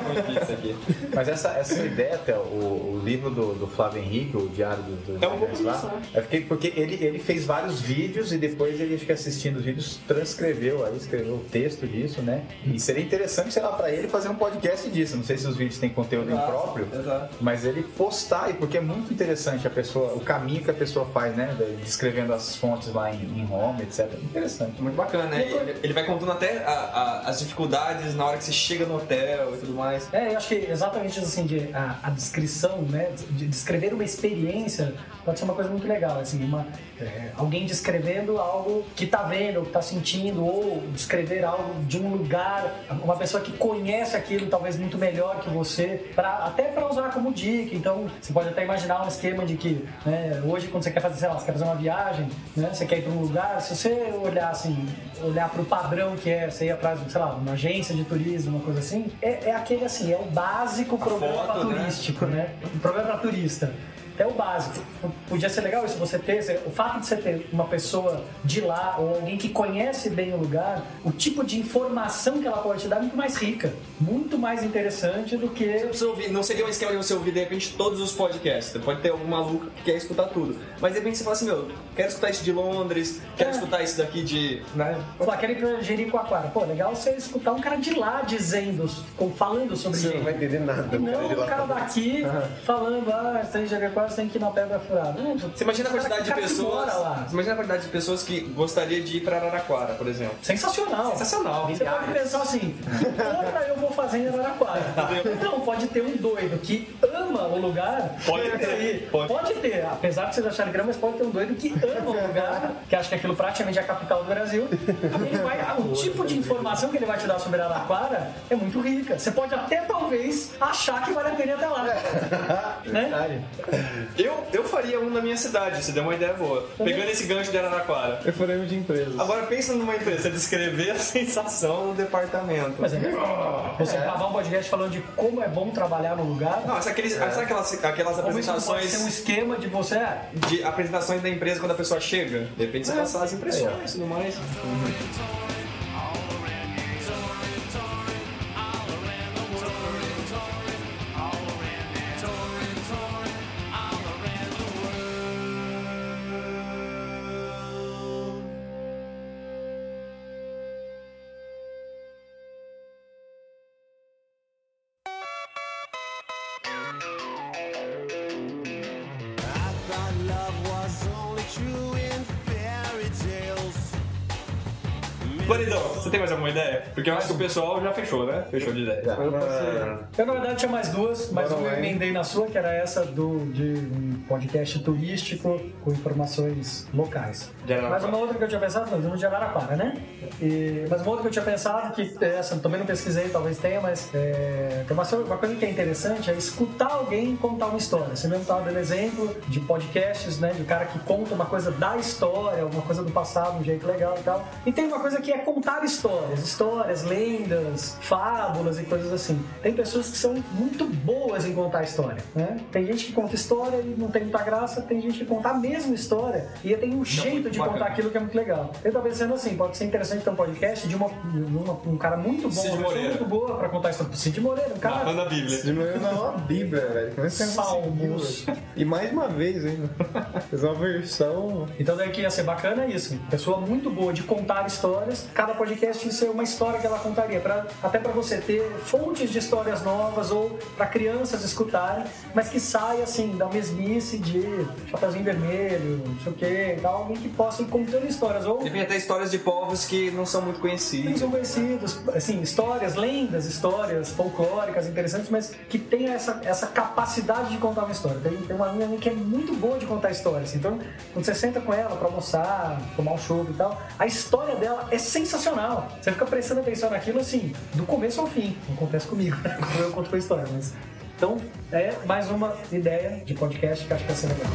aqui. Mas essa, essa ideia, até o, o livro do, do Flávio Henrique, o Diário do, do É um lá, isso, né? é porque, ele, ele fez vários vídeos e depois ele, que assistindo os vídeos, transcreveu, aí escreveu o texto disso, né? E seria interessante, sei lá, pra ele fazer um podcast disso. Não sei se os vídeos têm conteúdo Exato, próprio, exato. mas ele postar, e porque é muito interessante a pessoa, o caminho que a pessoa faz, né? Descrevendo as fontes lá em, em Roma, etc. Interessante. Muito bacana, né? Ele, ele vai contando até a- a- as dificuldades na hora que você chega no hotel e tudo mais. É, eu acho que exatamente assim, de, a, a descrição, né, de descrever uma experiência pode ser uma coisa muito legal, assim, uma, é, alguém descrevendo algo que tá vendo, que tá sentindo, ou descrever algo de um lugar, uma pessoa que conhece aquilo talvez muito melhor que você, pra, até para usar como dica, então você pode até imaginar um esquema de que, né, hoje quando você quer fazer, sei lá, você quer fazer uma viagem, né, você quer ir para um lugar, se você olhar assim, olhar para o padrão que é, você ir atrás, sei lá, uma agência de turismo, uma coisa assim, é, é aquele assim, é o básico problema foto, né? turístico, né? O problema pra turista. É o básico. Podia ser legal isso, você ter, o fato de você ter uma pessoa de lá ou alguém que conhece bem o lugar, o tipo de informação que ela pode te dar é muito mais rica, muito mais interessante do que Você precisa ouvir, não seria um esquema de você ouvir de repente todos os podcasts. Pode ter algum maluco que quer escutar tudo. Mas de repente você fala assim, meu, quero escutar isso de Londres, quero É. escutar isso daqui de. Né? Falar, quero ir pra Jericoacoara. Pô, legal você escutar um cara de lá dizendo, falando sobre Você não vai entender nada. O cara não de lá o cara falando. daqui falando, ah, você tem Jericoacoara, você tem que ir na pedra furada. Não, Você imagina a quantidade de pessoas. Você imagina a quantidade de pessoas que gostaria de ir pra Araraquara, por exemplo. Sensacional. Sensacional. Você pode pensar assim, que compra eu vou fazer em Araraquara. (laughs) Não, pode ter um doido que ama o lugar. Pode ter, aí, pode. Pode ter, apesar de vocês acharem grama, mas pode ter um doido que ama o lugar, que acha que aquilo praticamente é a capital do Brasil. Ele vai, o tipo de informação que ele vai te dar sobre Araraquara é muito rica. Você pode até talvez achar que vale a pena ir até lá. (laughs) né? Eu, eu faria um na minha cidade, você deu uma ideia boa. Pegando esse gancho de Araraquara. Eu falei um de empresas. Agora pensa numa empresa, você descrever a (laughs) sensação do departamento. Mas é. Você gravar um podcast falando de como é bom trabalhar no lugar. Não, sabe, aqueles, sabe aquelas, aquelas isso não pode ser um apresentações esquema de você. de apresentações da empresa quando a pessoa chega? De repente você passar as impressões e tudo mais. I Porque eu acho que o pessoal já fechou, né? Fechou de ideia. Eu, na verdade, tinha mais duas, mas Bora eu lá, hein? emendei na sua, que era essa do, de um podcast turístico com informações locais. Mas uma outra que eu tinha pensado, nós vamos de Araraquara, né? E, mas uma outra que eu tinha pensado, que essa eu também não pesquisei, talvez tenha, mas é, tem uma, uma coisa que é interessante é escutar alguém contar uma história. Você mesmo estava dando exemplo de podcasts, né? De cara que conta uma coisa da história, uma coisa do passado, um jeito legal e tal. E tem uma coisa que é contar histórias, histórias, lendas, fábulas e coisas assim. Tem pessoas que são muito boas em contar história, né? Tem gente que conta história e não tem muita graça, tem gente que conta a mesma história e tem um jeito de bacana. contar aquilo que é muito legal. Eu tava pensando assim, pode ser interessante ter um podcast de uma, uma- um cara muito bom, Cid uma pessoa Moreira. muito boa pra contar história. Cid Moreira, um cara Narrando a Bíblia. Manhã não é uma bíblia, velho. É Salmos. E mais uma vez ainda. Fez uma versão. Então daí que ia ser bacana é isso. Pessoa muito boa de contar histórias. Cada podcast ia ser uma história que ela contaria. Pra, até para você ter fontes de histórias novas ou para crianças escutarem, mas que saia assim da mesmice de Chapeuzinho Vermelho, não sei o que, tal, alguém que possa ir contando histórias. Ou até histórias de povos que não são muito conhecidos. são conhecidos, assim, histórias, lendas, histórias folclóricas interessantes, mas que tem essa, essa capacidade de contar uma história. Tem, tem uma minha que é muito boa de contar histórias. Então, quando você senta com ela pra almoçar, tomar um chopp e tal, a história dela é sensacional. Você fica prestando atenção naquilo, assim, do começo ao fim. Não acontece comigo? Quando (laughs) eu conto com a história, mas... Então, é mais uma ideia de podcast que acho que vai ser legal.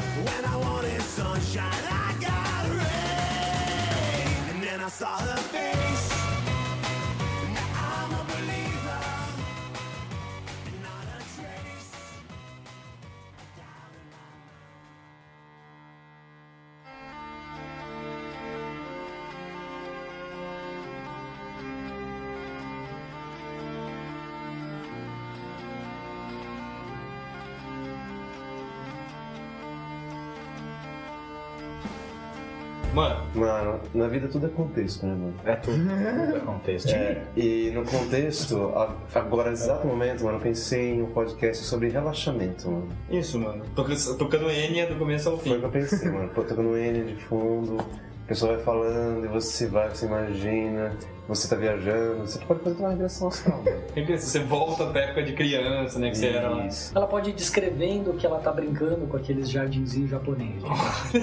Na vida tudo é contexto, né, mano? É tudo. Tudo é contexto. É, e no contexto, agora, exato momento, mano, eu pensei em um podcast sobre relaxamento, mano. isso, mano. Toca- Tocando N do começo ao Foi o fim. que eu pensei, mano. Pô, tocando N de fundo, a pessoa vai falando e você vai, você imagina, você tá viajando, você pode fazer uma regressão astral, (laughs) pensa, você volta pra época de criança, né? Que você era lá. Ela pode ir descrevendo que ela tá brincando com aqueles jardinzinhos japoneses.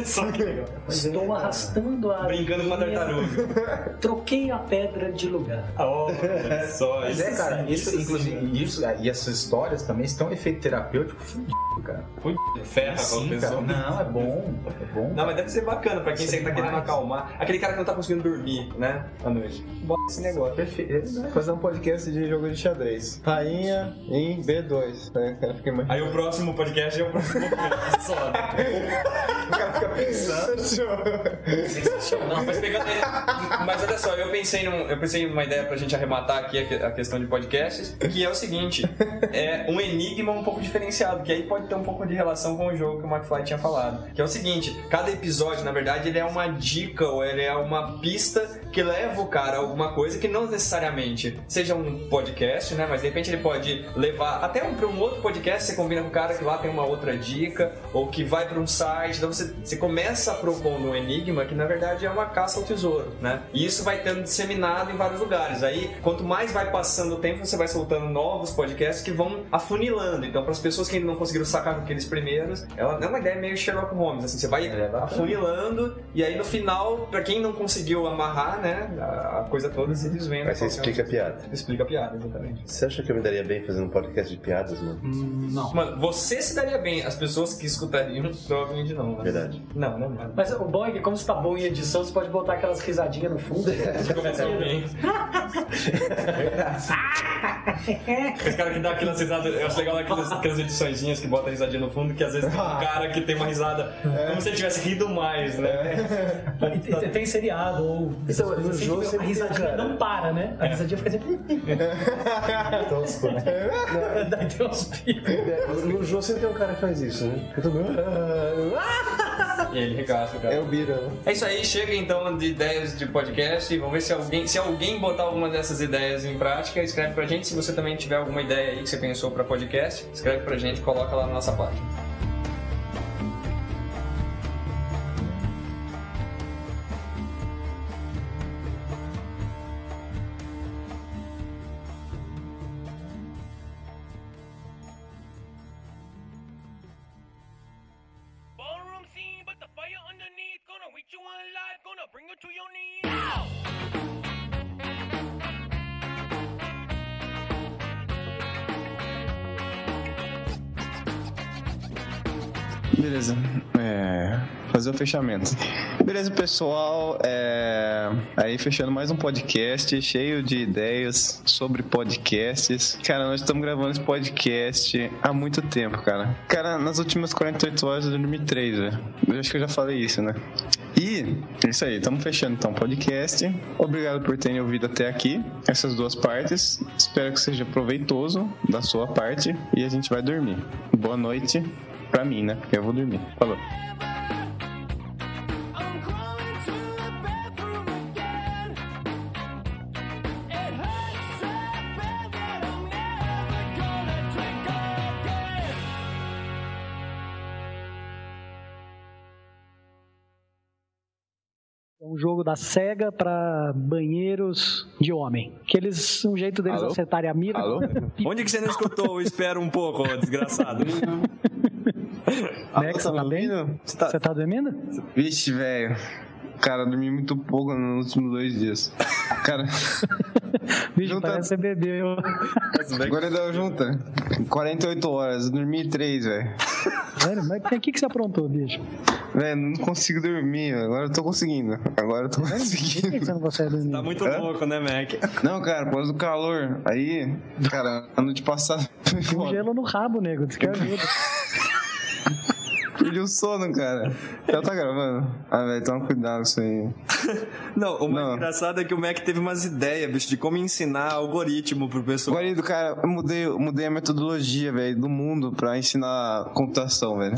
Só que legal. Estou arrastando a Brincando com a areia, tartaruga. (laughs) Troquei a pedra de lugar. Olha só, Mas isso é, cara, isso, inclusive, isso, e essas histórias também estão em efeito terapêutico fudido. Cara. Ui, ferra com a Sim, cara. pessoa. Não, é bom. É bom. Não, mas deve ser bacana pra quem Isso é sempre tá querendo acalmar. Aquele cara que não tá conseguindo dormir, né? À noite. Bota esse negócio. Perfeito. né? Fazer um podcast de jogo de xadrez. Rainha em B2. Né? Cara, fica imaginando. Aí o próximo podcast é o próximo podcast. Só. (laughs) O cara fica pensando. Não, mas pegando ele. Mas olha só, eu pensei, num, eu pensei em uma ideia pra gente arrematar aqui a questão de podcasts, que é o seguinte: é um enigma um pouco diferenciado, que aí pode um pouco de relação com o jogo que o McFly tinha falado. Que é o seguinte: cada episódio, na verdade, ele é uma dica ou ele é uma pista que leva o cara a alguma coisa que não necessariamente seja um podcast, né? Mas de repente ele pode levar até um, pra um outro podcast, você combina com o cara que lá tem uma outra dica, ou que vai pra um site, então você, você começa propondo um enigma que na verdade é uma caça ao tesouro, né? E isso vai tendo disseminado em vários lugares. Aí, quanto mais vai passando o tempo, você vai soltando novos podcasts que vão afunilando. Então, para as pessoas que ainda não conseguiram sacar com aqueles primeiros, ela é uma ideia meio Sherlock Holmes, assim, você vai afunilando e aí no final, para quem não conseguiu amarrar, né, a coisa toda se desvenda. Aí você é explica a piada. Explica a piada, exatamente. Você acha que eu me daria bem fazendo um podcast de piadas, mano? Não. Mano, você se daria bem, as pessoas que escutariam, (laughs) provavelmente não. Né? Verdade. Não, não, não. Mas o bom é que, como você tá bom em edição, você pode botar aquelas risadinhas no fundo. (laughs) Começa (laughs) bem. Esse cara que dá aquelas risadas, eu acho legal aquelas, aquelas ediçõezinhas que bota a risadinha no fundo, que às vezes tem um (laughs) cara que tem uma risada como se ele tivesse rido mais, né? E- e tem seriado ou. Então, assim, jogo sempre a risadinha cara. não para, né? A risadinha fica (laughs) sempre. Tosco, né? Daí tem uns picos. É, No jogo sempre tem um cara que faz isso, né? Fica todo mundo. E ele regaça, cara. É o Bira. né? É isso aí, chega então de ideias de podcast. Vamos ver se alguém, se alguém botar alguma dessas ideias em prática, escreve pra gente. Se você também tiver alguma ideia aí que você pensou pra podcast, escreve pra gente, coloca lá na nossa página. Fazer o fechamento. Beleza, pessoal. É, aí fechando mais um podcast cheio de ideias sobre podcasts. Cara, nós estamos gravando esse podcast há muito tempo, cara. Cara, nas últimas 48 horas eu dormi 3, velho. Eu acho que eu já falei isso, né? E é isso aí, estamos fechando então o podcast. Obrigado por terem ouvido até aqui essas duas partes. Espero que seja proveitoso da sua parte e a gente vai dormir. Boa noite pra mim, né? Porque eu vou dormir. Falou. Da SEGA pra banheiros de homem. Que eles, um jeito deles Alô? acertarem a mira. Alô? (laughs) Onde que você não escutou? o Espera um pouco, desgraçado. Você tá bem? Você tá- Você tá dormindo? Vixe, velho. Cara, dormi muito pouco nos últimos dois dias. Cara, (laughs) Bicho, Junta- parece que você bebeu. agora deu junta. 48 horas, dormi 3, velho. Sério? Mas o que, que você aprontou, bicho? Velho, não consigo dormir, velho. agora eu tô conseguindo. Agora eu tô Por que, que conseguindo. você não consegue dormir? Tá muito Hã? louco, né, Mac? Não, cara, por causa do calor. Aí, cara, a noite passada foi Tem um gelo no rabo, nego. Diz que (laughs) ajuda. Perdi o sono, cara. Já tá gravando? Ah, velho, toma cuidado com isso aí. (laughs) Não, o mais Não. engraçado é que o Mac teve umas ideias, bicho, de como ensinar algoritmo pro pessoal. Guarido, cara, eu mudei, eu mudei a metodologia, velho, do mundo pra ensinar computação, velho.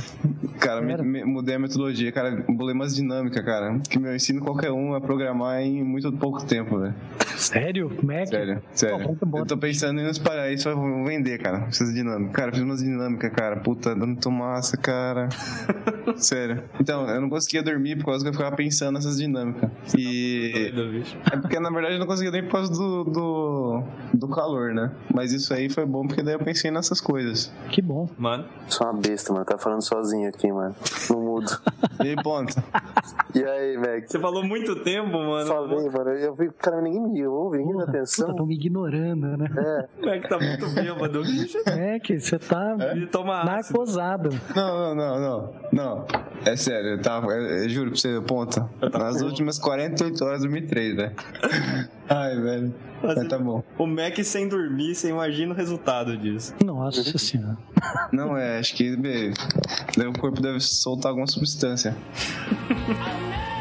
Cara, me- Sério? me- mudei a metodologia, cara, bolei umas dinâmicas, cara. Que meu ensino qualquer um a programar em muito pouco tempo, velho. Sério? Mac? Sério, Pô, sério. vamos embora. Eu tô pensando em nos parar isso, vou vender, cara. Essas dinâmicas. Cara, fiz umas dinâmicas, cara. Puta, dando muito massa, cara. (laughs) sério. Então, eu não conseguia dormir por causa que eu ficava pensando nessas dinâmicas. E. Doido, bicho. É porque na verdade eu não conseguia dormir por causa do, do, do calor, né? Mas isso aí foi bom porque daí eu pensei nessas coisas. Que bom. Mano, Sou uma besta, mano. Tá falando sozinho aqui, mano. No mudo. (laughs) E ponto. E aí, Mac? Você falou muito tempo, mano. Falei, mano. Eu vi, cara, ninguém me ouve, ninguém me atenção. Puta, tão me ignorando, né? É. O Mac tá muito bêbado. É que você tá toma ácido. narcosado. Não, não, não, não. Não. É sério, eu, tava, eu, eu juro pra você, ponto. Nas últimas 48 horas eu dormi 3, velho. Ai, velho. Mas tá bom. O Mac sem dormir, você imagina o resultado disso. Nossa senhora. Não, é, acho que o corpo deve soltar alguma substância. (laughs)